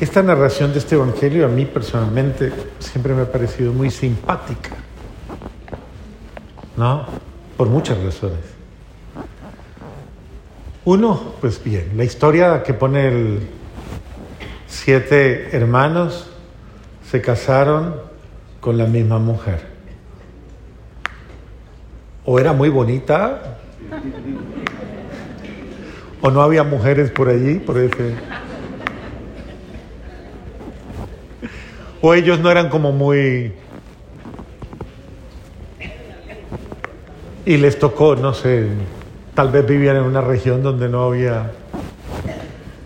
Esta narración de este Evangelio a mí personalmente siempre me ha parecido muy simpática, ¿no? Por muchas razones. Uno, pues bien, la historia que pone el siete hermanos se casaron con la misma mujer. O era muy bonita, o no había mujeres por allí, por ese. O ellos no eran como muy... Y les tocó, no sé, tal vez vivían en una región donde no había...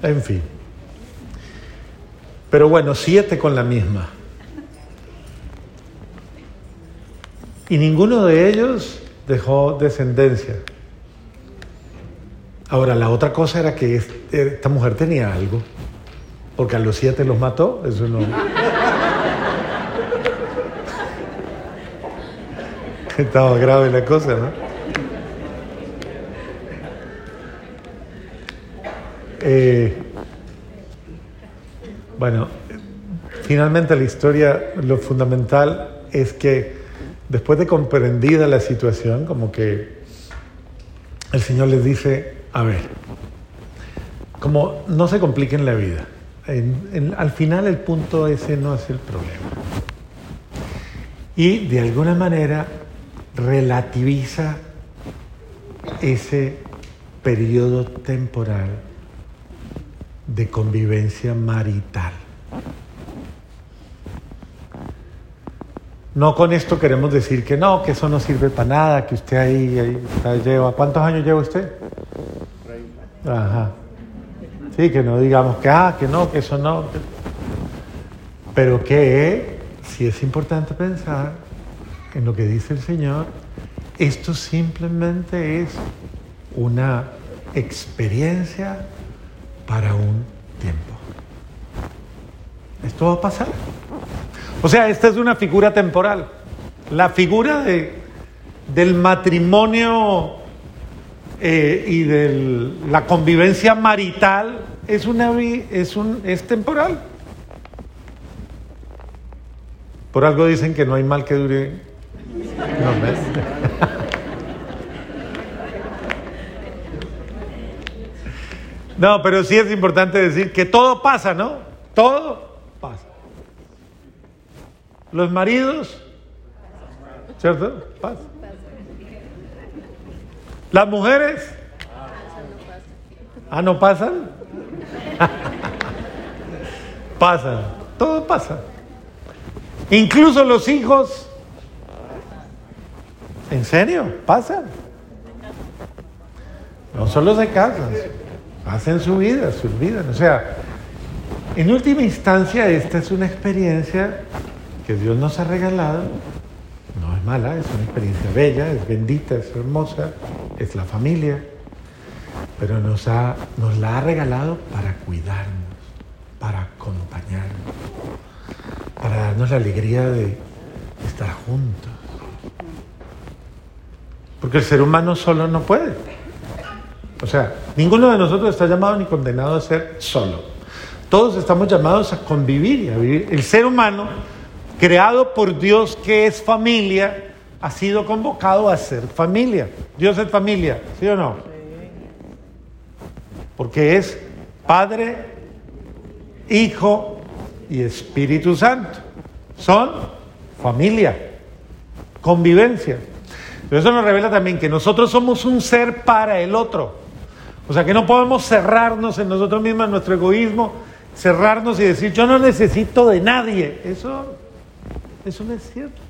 En fin. Pero bueno, siete con la misma. Y ninguno de ellos dejó descendencia. Ahora, la otra cosa era que esta mujer tenía algo, porque a los siete los mató, eso no... Estaba grave la cosa, ¿no? Eh, bueno, finalmente la historia, lo fundamental es que después de comprendida la situación, como que el Señor les dice, a ver, como no se compliquen la vida, al final el punto ese no es el problema. Y de alguna manera relativiza ese periodo temporal de convivencia marital. No con esto queremos decir que no, que eso no sirve para nada, que usted ahí, ahí lleva. ¿Cuántos años lleva usted? Ajá. Sí, que no digamos que ah, que no, que eso no. Pero que si es importante pensar en lo que dice el Señor, esto simplemente es una experiencia para un tiempo. Esto va a pasar. O sea, esta es una figura temporal. La figura de, del matrimonio eh, y de la convivencia marital es, una, es, un, es temporal. Por algo dicen que no hay mal que dure no, pero sí es importante decir que todo pasa, ¿no? Todo pasa. Los maridos, ¿cierto? Pasa. Las mujeres. Ah, ¿no pasan? pasan. Todo pasa. Incluso los hijos ¿En serio? ¿Pasa? No solo se casan, hacen su vida, su vida. O sea, en última instancia, esta es una experiencia que Dios nos ha regalado. No es mala, es una experiencia bella, es bendita, es hermosa, es la familia. Pero nos, ha, nos la ha regalado para cuidarnos, para acompañarnos, para darnos la alegría de estar juntos. Porque el ser humano solo no puede. O sea, ninguno de nosotros está llamado ni condenado a ser solo. Todos estamos llamados a convivir y a vivir. El ser humano, creado por Dios que es familia, ha sido convocado a ser familia. Dios es familia, ¿sí o no? Porque es Padre, Hijo y Espíritu Santo. Son familia, convivencia. Pero eso nos revela también que nosotros somos un ser para el otro. O sea, que no podemos cerrarnos en nosotros mismos, en nuestro egoísmo, cerrarnos y decir, yo no necesito de nadie. Eso, no es cierto.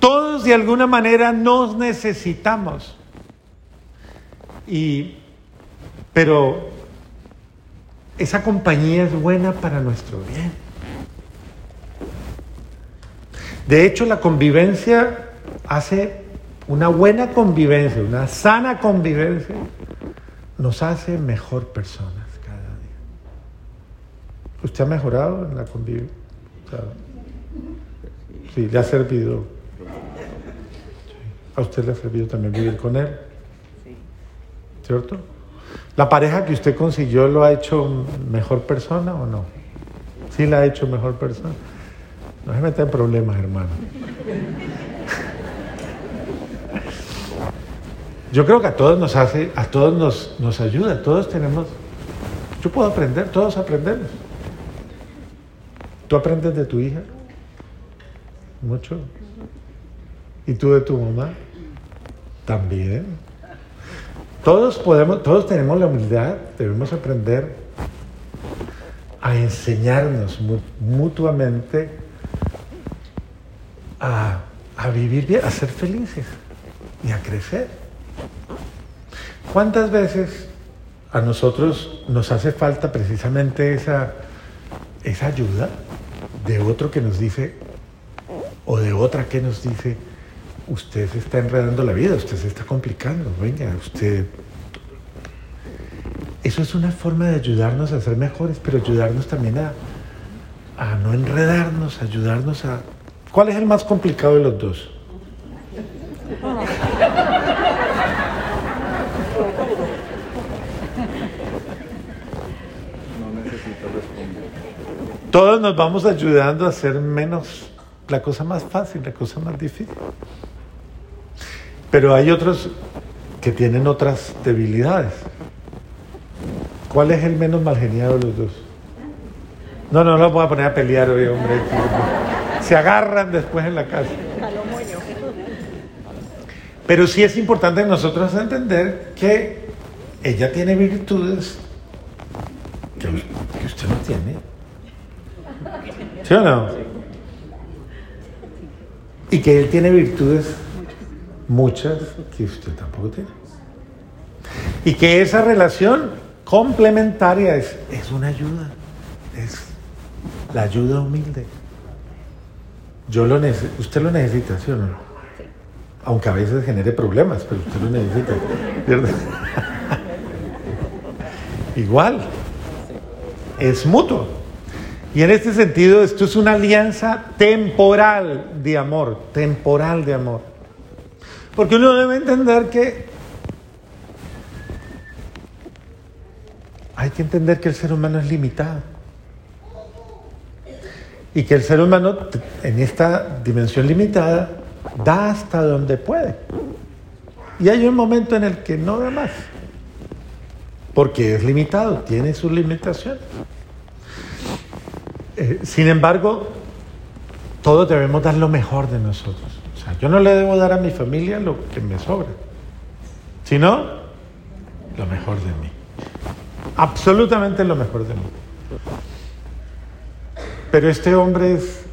Todos de alguna manera nos necesitamos. Y, pero esa compañía es buena para nuestro bien. De hecho, la convivencia hace una buena convivencia, una sana convivencia, nos hace mejor personas cada día. ¿Usted ha mejorado en la convivencia? Sí, le ha servido. ¿A usted le ha servido también vivir con él? ¿Cierto? ¿La pareja que usted consiguió lo ha hecho mejor persona o no? ¿Sí la ha hecho mejor persona? No se meta en problemas, hermano. Yo creo que a todos nos hace, a todos nos, nos ayuda, todos tenemos, yo puedo aprender, todos aprendemos. ¿Tú aprendes de tu hija? Mucho. ¿Y tú de tu mamá? También. Todos podemos, todos tenemos la humildad, debemos aprender a enseñarnos mutuamente a, a vivir bien, a ser felices y a crecer. ¿Cuántas veces a nosotros nos hace falta precisamente esa, esa ayuda de otro que nos dice, o de otra que nos dice, usted se está enredando la vida, usted se está complicando, venga, usted... Eso es una forma de ayudarnos a ser mejores, pero ayudarnos también a, a no enredarnos, ayudarnos a... ¿Cuál es el más complicado de los dos? Todos nos vamos ayudando a hacer menos la cosa más fácil, la cosa más difícil. Pero hay otros que tienen otras debilidades. ¿Cuál es el menos malgeniado de los dos? No, no, no los voy a poner a pelear hoy, hombre. Se agarran después en la casa. Pero sí es importante nosotros entender que ella tiene virtudes que, usted no tiene. ¿Sí no? Y que él tiene virtudes muchas que usted tampoco tiene. Y que esa relación complementaria es, es una ayuda, es la ayuda humilde. Yo lo usted lo necesita, ¿sí o no? Aunque a veces genere problemas, pero usted lo necesita. Igual, es mutuo. Y en este sentido, esto es una alianza temporal de amor, temporal de amor. Porque uno debe entender que hay que entender que el ser humano es limitado. Y que el ser humano en esta dimensión limitada da hasta donde puede. Y hay un momento en el que no da más. Porque es limitado, tiene sus limitaciones. Eh, sin embargo, todos debemos dar lo mejor de nosotros. Yo no le debo dar a mi familia lo que me sobra, sino lo mejor de mí. Absolutamente lo mejor de mí. Pero este hombre es...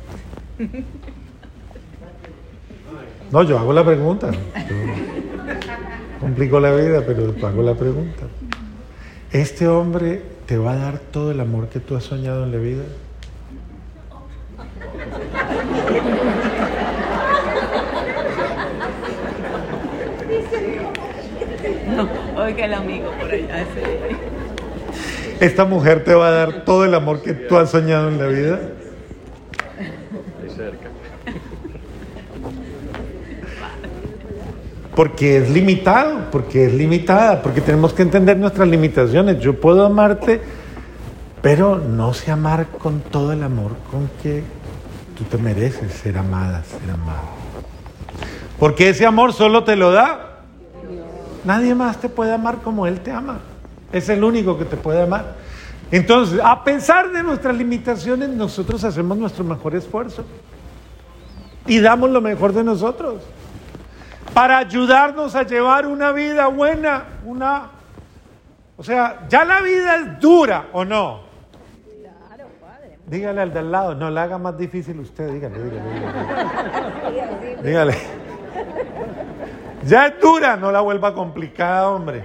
No, yo hago la pregunta. complico la vida, pero hago la pregunta. ¿Este hombre te va a dar todo el amor que tú has soñado en la vida? Oiga el amigo por. ¿Esta mujer te va a dar todo el amor que tú has soñado en la vida? Porque es limitado, porque es limitada, porque tenemos que entender nuestras limitaciones. Yo puedo amarte, pero no sé amar con todo el amor con que tú te mereces ser amada, ser amado. Porque ese amor solo te lo da Nadie más te puede amar como Él te ama. Es el único que te puede amar. Entonces, a pesar de nuestras limitaciones, nosotros hacemos nuestro mejor esfuerzo y damos lo mejor de nosotros para ayudarnos a llevar una vida buena, una... O sea, ya la vida es dura, ¿o no? Claro, padre. Dígale al de al lado, no la haga más difícil usted, dígale, dígale. Dígale. dígale. Ya es dura, no la vuelva complicada, hombre.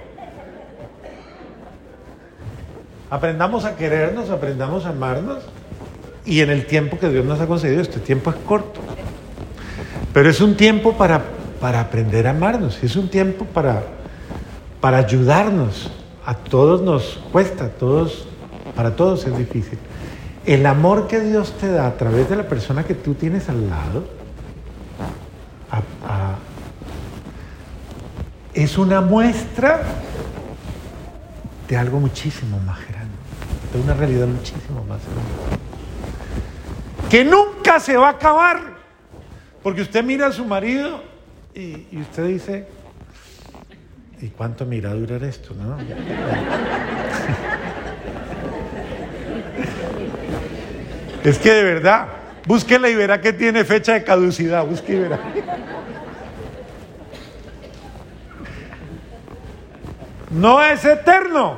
Aprendamos a querernos, aprendamos a amarnos y en el tiempo que Dios nos ha concedido, este tiempo es corto. Pero es un tiempo para, para aprender a amarnos, es un tiempo para, para ayudarnos. A todos nos cuesta, a todos, para todos es difícil. El amor que Dios te da a través de la persona que tú tienes al lado, es una muestra de algo muchísimo más grande, de una realidad muchísimo más grande. Que nunca se va a acabar, porque usted mira a su marido y, usted dice, ¿y cuánto me irá a durar esto? No? es que de verdad, búsquela y verá que tiene fecha de caducidad, busque y. No es eterno,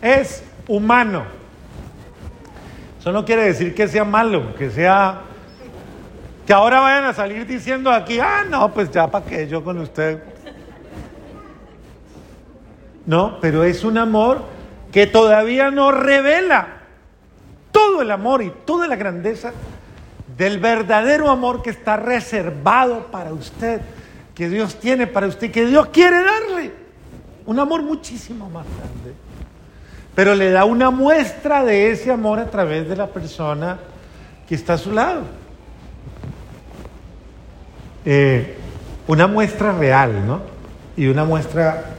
es humano. Eso no quiere decir que sea malo, que sea... Que ahora vayan a salir diciendo aquí, ah, no, pues ya para qué yo con usted. No, pero es un amor que todavía no revela todo el amor y toda la grandeza del verdadero amor que está reservado para usted que Dios tiene para usted, que Dios quiere darle. Un amor muchísimo más grande. Pero le da una muestra de ese amor a través de la persona que está a su lado. Eh, una muestra real, ¿no? Y una muestra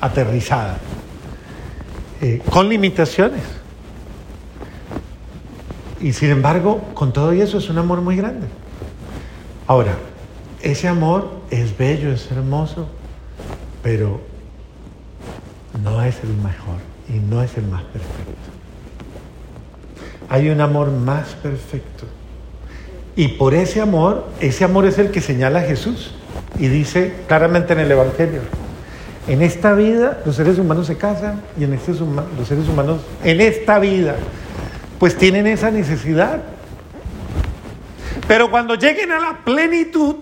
aterrizada. Eh, con limitaciones. Y sin embargo, con todo eso es un amor muy grande. Ahora, ese amor es bello, es hermoso, pero no es el mejor y no es el más perfecto. Hay un amor más perfecto. Y por ese amor, ese amor es el que señala a Jesús. Y dice claramente en el Evangelio, en esta vida los seres humanos se casan y en este, los seres humanos en esta vida pues tienen esa necesidad. Pero cuando lleguen a la plenitud,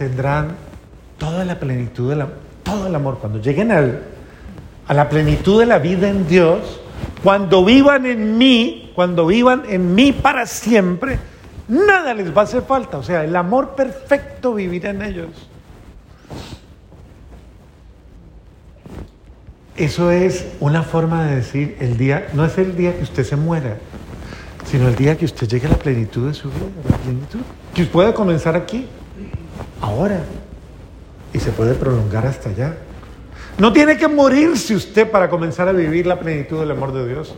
tendrán toda la plenitud, de la, todo el amor. Cuando lleguen a la plenitud de la vida en Dios, cuando vivan en mí, cuando vivan en mí para siempre, nada les va a hacer falta. O sea, el amor perfecto vivirá en ellos. Eso es una forma de decir, el día, no es el día que usted se muera, sino el día que usted llegue a la plenitud de su vida, plenitud, que pueda comenzar aquí ahora y se puede prolongar hasta allá. No tiene que morirse usted para comenzar a vivir la plenitud del amor de Dios.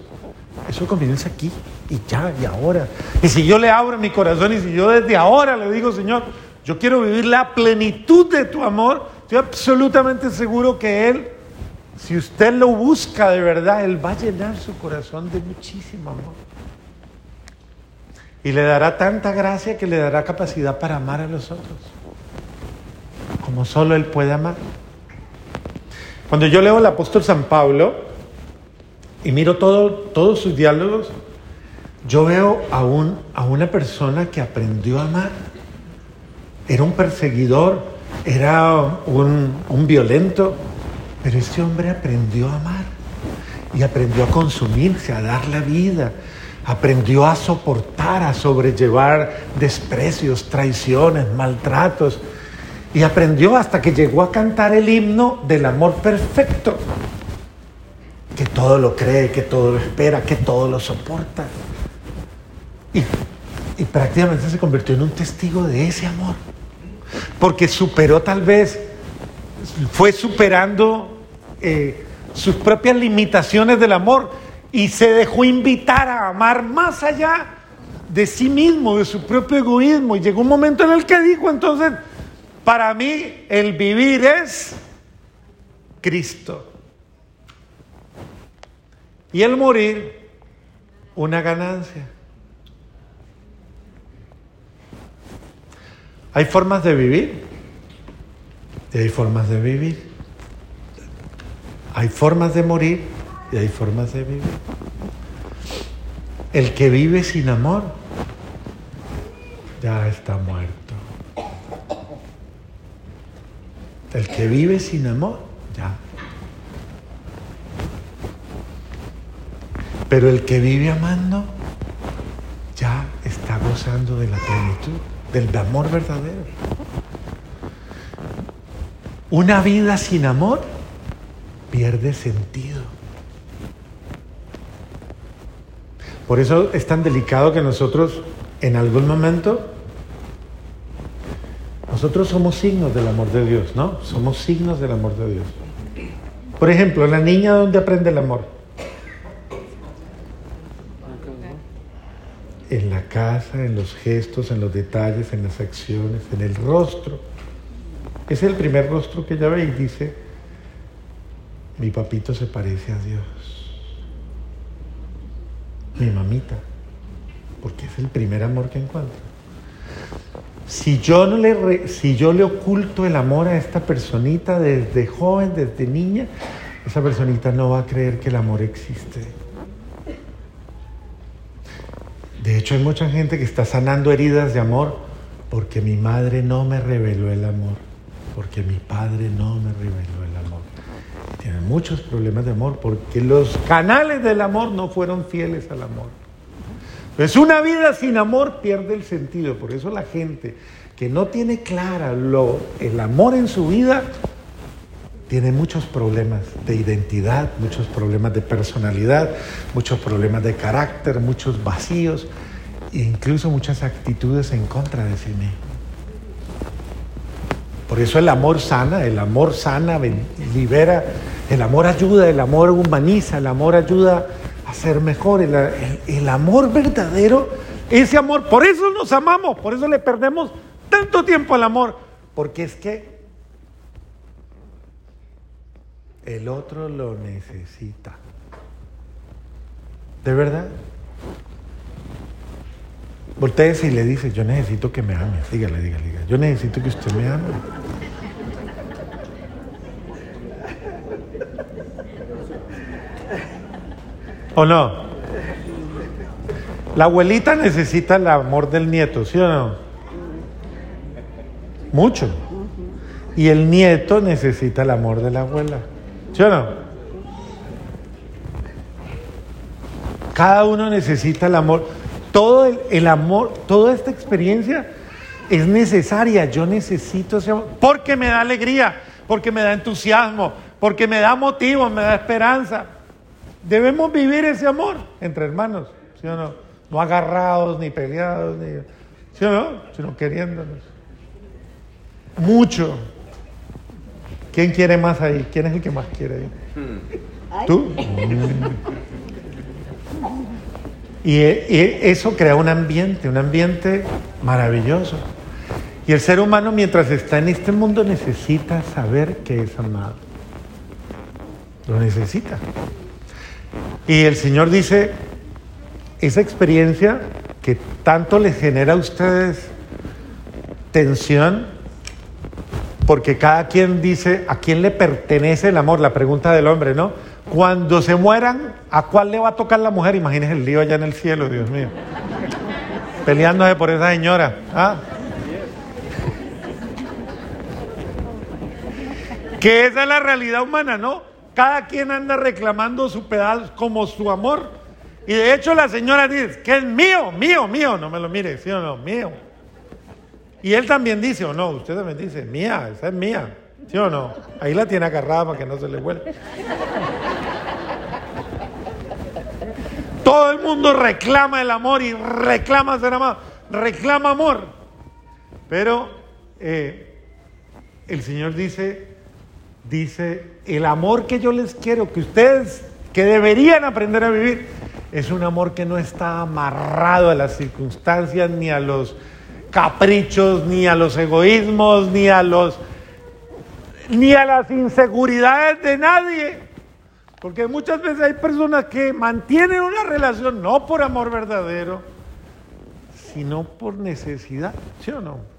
Eso comienza aquí y ya y ahora. Y si yo le abro mi corazón y si yo desde ahora le digo, Señor, yo quiero vivir la plenitud de tu amor, estoy absolutamente seguro que Él, si usted lo busca de verdad, Él va a llenar su corazón de muchísimo amor. Y le dará tanta gracia que le dará capacidad para amar a los otros como solo Él puede amar. Cuando yo leo al apóstol San Pablo y miro todo, todos sus diálogos, yo veo a, un, a una persona que aprendió a amar. Era un perseguidor, era un, un violento, pero este hombre aprendió a amar y aprendió a consumirse, a dar la vida, aprendió a soportar, a sobrellevar desprecios, traiciones, maltratos, y aprendió hasta que llegó a cantar el himno del amor perfecto, que todo lo cree, que todo lo espera, que todo lo soporta. Y, prácticamente se convirtió en un testigo de ese amor, porque superó tal vez, fue superando eh, sus propias limitaciones del amor y se dejó invitar a amar más allá de sí mismo, de su propio egoísmo. Y llegó un momento en el que dijo entonces, para mí el vivir es Cristo. Y el morir, una ganancia. Hay formas de vivir y hay formas de vivir. Hay formas de morir y hay formas de vivir. El que vive sin amor ya está muerto. El que vive sin amor, ya. Pero el que vive amando, ya está gozando de la plenitud, del amor verdadero. Una vida sin amor pierde sentido. Por eso es tan delicado que nosotros en algún momento nosotros somos signos del amor de Dios, ¿no? Somos signos del amor de Dios. Por ejemplo, la niña, ¿dónde aprende el amor? En la casa, en los gestos, en los detalles, en las acciones, en el rostro. Es el primer rostro que ella ve y dice, mi papito se parece a Dios. Mi mamita, porque es el primer amor que encuentra. Si yo, no le si yo le oculto el amor a esta personita desde joven, desde niña, esa personita no va a creer que el amor existe. De hecho, hay mucha gente que está sanando heridas de amor porque mi madre no me reveló el amor, porque mi padre no me reveló el amor. Tienen muchos problemas de amor porque los canales del amor no fueron fieles al amor. Pues una vida sin amor pierde el sentido. Por eso la gente que no tiene clara lo, el amor en su vida tiene muchos problemas de identidad, muchos problemas de personalidad, muchos problemas de carácter, muchos vacíos e incluso muchas actitudes en contra de sí mismo. Por eso el amor sana, el amor sana, libera, el amor ayuda, el amor humaniza, el amor ayuda a ser mejor, el, el amor verdadero, ese amor, por eso nos amamos, por eso le perdemos tanto tiempo al amor, porque es que El otro lo necesita. ¿De verdad? Voltea y le dice, yo necesito que me ames. Dígale, dígale, dígale. Yo necesito que usted me ame. ¿O no? La abuelita necesita el amor del nieto, ¿sí o no? Mucho. Y el nieto necesita el amor de la abuela. ¿Sí o no? Cada uno necesita el amor. Todo el, amor, toda esta experiencia es necesaria. Yo necesito ese amor porque me da alegría, porque me da entusiasmo, porque me da motivo, me da esperanza. Debemos vivir ese amor entre hermanos, ¿sí o no? No agarrados ni peleados, ni, ¿sí o no? Sino queriéndonos. Mucho. ¿Quién quiere más ahí? ¿Quién es el que más quiere ahí? ¿Tú? Y, eso crea un ambiente, un ambiente maravilloso. Y el ser humano mientras está en este mundo necesita saber que es amado. Lo necesita. Y el Señor dice, esa experiencia que tanto les genera a ustedes tensión, porque cada quien dice a quién le pertenece el amor, la pregunta del hombre, ¿no? Cuando se mueran, ¿a cuál le va a tocar la mujer? Imagínese el lío allá en el cielo, Dios mío. Peleándose por esa señora. ¿ah? Que esa es la realidad humana, ¿no? Cada quien anda reclamando su pedazo como su amor. Y de hecho la señora dice, que es mío, mío, mío. No me lo mire, ¿sí o no? Mío. Y él también dice, o no, usted también dice, mía, esa es mía. ¿Sí o no? Ahí la tiene agarrada para que no se le vuelva. Todo el mundo reclama el amor y reclama ser amado. Reclama amor. Pero eh, el Señor dice, dice, el amor que yo les quiero, que ustedes, que deberían aprender a vivir, es un amor que no está amarrado a las circunstancias ni a los caprichos, ni a los egoísmos, ni a los ni a las inseguridades de nadie. Porque muchas veces hay personas que mantienen una relación no por amor verdadero, sino por necesidad, ¿sí o no?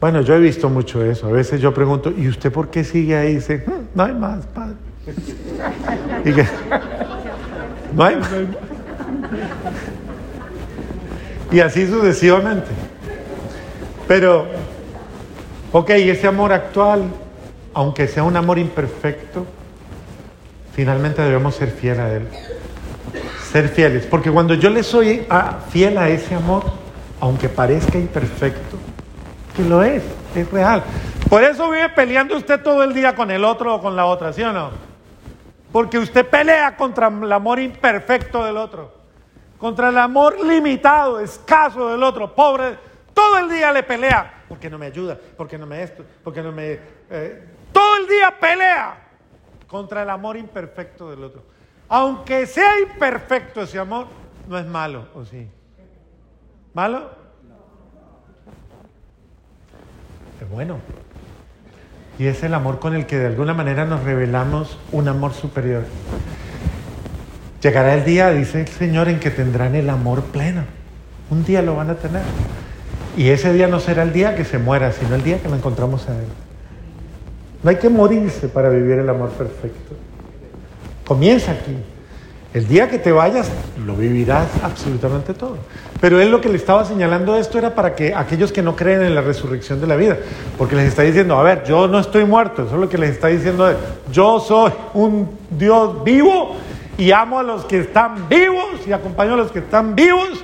Bueno, yo he visto mucho eso. A veces yo pregunto, ¿y usted por qué sigue ahí? Dice, hmm, no hay más, padre. ¿Y que, no hay. Y así sucesivamente. Pero, ok, ese amor actual, aunque sea un amor imperfecto, finalmente debemos ser fieles a Él. Ser fieles. Porque cuando yo le soy fiel a ese amor, aunque parezca imperfecto, lo es, es real. Por eso vive peleando usted todo el día con el otro o con la otra, ¿sí o no? Porque usted pelea contra el amor imperfecto del otro. contra el amor limitado, escaso del otro, pobre, todo el día le pelea, porque no me ayuda, porque no me esto, porque no me... Eh, todo el día pelea contra el amor imperfecto del otro. Aunque sea imperfecto ese amor, no es malo, ¿o sí? ¿Malo? Es bueno. Y es el amor con el que de alguna manera nos revelamos un amor superior. Llegará el día, dice el Señor, en que tendrán el amor pleno. Un día lo van a tener. Y ese día no será el día que se muera, sino el día que lo encontramos a Él. No hay que morirse para vivir el amor perfecto. Comienza aquí. El día que te vayas, lo vivirás absolutamente todo. Pero él lo que le estaba señalando esto era para que aquellos que no creen en la resurrección de la vida, porque les está diciendo, a ver, yo no estoy muerto, eso es lo que les está diciendo. Yo soy un Dios vivo y amo a los que están vivos y acompaño a los que están vivos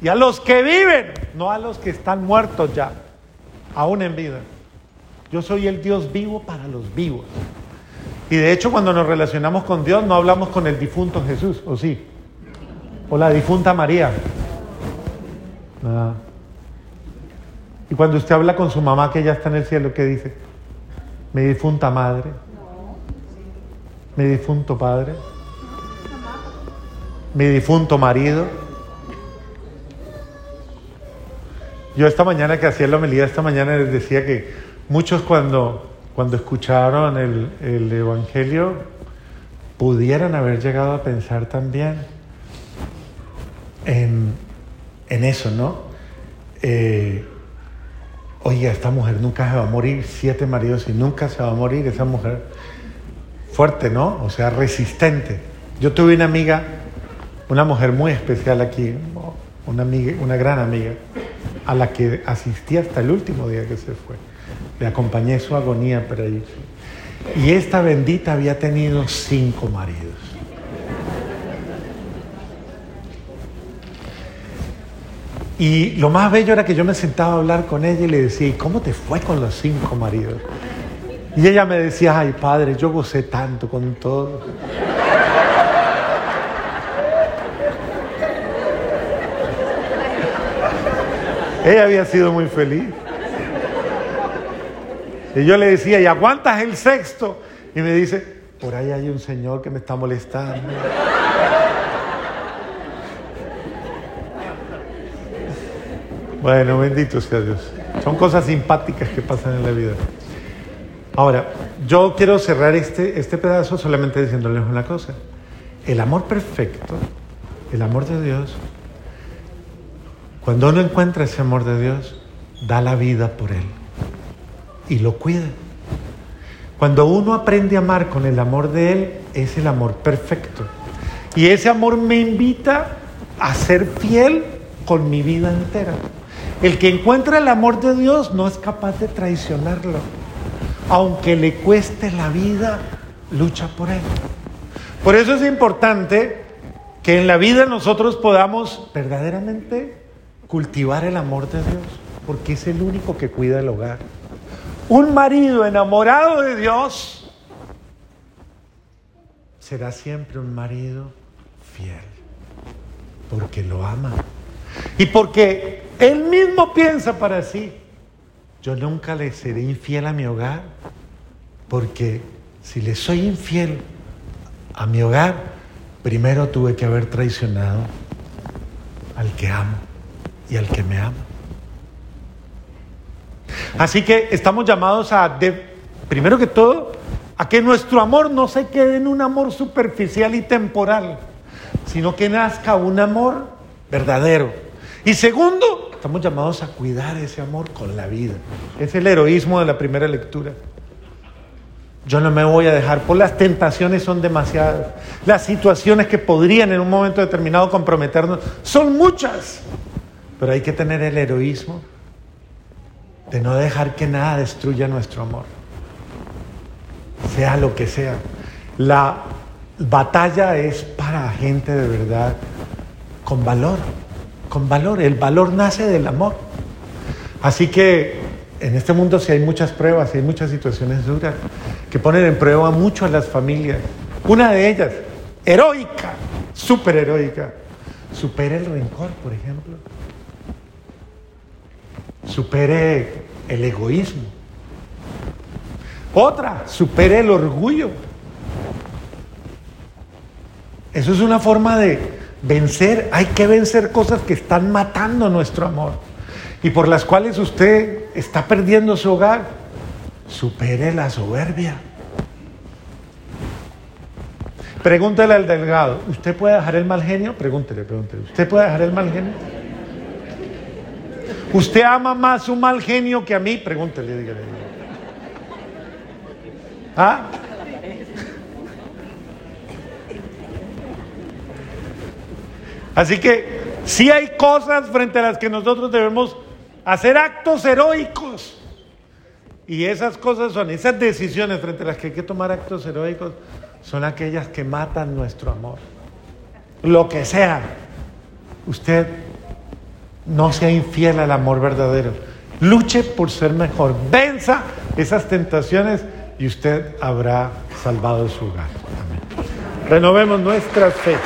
y a los que viven, no a los que están muertos ya, aún en vida. Yo soy el Dios vivo para los vivos. Y de hecho cuando nos relacionamos con Dios no hablamos con el difunto Jesús, ¿o sí? O la difunta María. Nada. Y cuando usted habla con su mamá que ya está en el cielo, ¿qué dice? Mi difunta madre. Mi difunto padre. Mi difunto marido. Yo esta mañana que hacía la homilía, esta mañana les decía que muchos cuando cuando escucharon el, Evangelio, pudieran haber llegado a pensar también en, eso, ¿no? Eh, oiga, esta mujer nunca se va a morir, siete maridos y nunca se va a morir, esa mujer fuerte, ¿no? O sea, resistente. Yo tuve una amiga, una mujer muy especial aquí, una, amiga, una gran amiga, a la que asistí hasta el último día que se fue. Le acompañé su agonía para ir. Y esta bendita había tenido cinco maridos. Y lo más bello era que yo me sentaba a hablar con ella y le decía, ¿y cómo te fue con los cinco maridos? Y ella me decía, ay padre, yo gocé tanto con todo. ella había sido muy feliz. Y yo le decía, ¿y aguantas el sexto? Y me dice, por ahí hay un señor que me está molestando. Bueno, bendito sea Dios. Son cosas simpáticas que pasan en la vida. Ahora, yo quiero cerrar este, este pedazo solamente diciéndoles una cosa. El amor perfecto, el amor de Dios, cuando uno encuentra ese amor de Dios, da la vida por él y lo cuida. Cuando uno aprende a amar con el amor de Él, es el amor perfecto. Y ese amor me invita a ser fiel con mi vida entera. El que encuentra el amor de Dios no es capaz de traicionarlo. Aunque le cueste la vida, lucha por Él. Por eso es importante que en la vida nosotros podamos verdaderamente cultivar el amor de Dios, porque es el único que cuida el hogar. Un marido enamorado de Dios será siempre un marido fiel, porque lo ama. Y porque él mismo piensa para sí, yo nunca le seré infiel a mi hogar, porque si le soy infiel a mi hogar, primero tuve que haber traicionado al que amo y al que me ama. Así que estamos llamados a, primero que todo, a que nuestro amor no se quede en un amor superficial y temporal, sino que nazca un amor verdadero. Y segundo, estamos llamados a cuidar ese amor con la vida. Es el heroísmo de la primera lectura. Yo no me voy a dejar, por las tentaciones son demasiadas. Las situaciones que podrían en un momento determinado comprometernos son muchas. Pero hay que tener el heroísmo de no dejar que nada destruya nuestro amor, sea lo que sea. La batalla es para gente de verdad con valor, con valor. El valor nace del amor. Así que en este mundo sí hay muchas pruebas, hay muchas situaciones duras que ponen en prueba mucho a las familias. Una de ellas, heroica, súper heroica, Supere el rencor, por ejemplo. Supere el egoísmo. Otra, supere el orgullo. Eso es una forma de vencer. Hay que vencer cosas que están matando nuestro amor y por las cuales usted está perdiendo su hogar. Supere la soberbia. Pregúntele al delgado, ¿usted puede dejar el mal genio? Pregúntele, pregúntele. ¿Usted puede dejar el mal genio? ¿Usted ama más su mal genio que a mí? Pregúntele, dígale. ¿Ah? Así que sí hay cosas frente a las que nosotros debemos hacer actos heroicos. Y esas cosas son, esas decisiones frente a las que hay que tomar actos heroicos, son aquellas que matan nuestro amor. Lo que sea, usted no sea infiel al amor verdadero. Luche por ser mejor. Venza esas tentaciones y usted habrá salvado su hogar. Amén. Renovemos nuestra fe.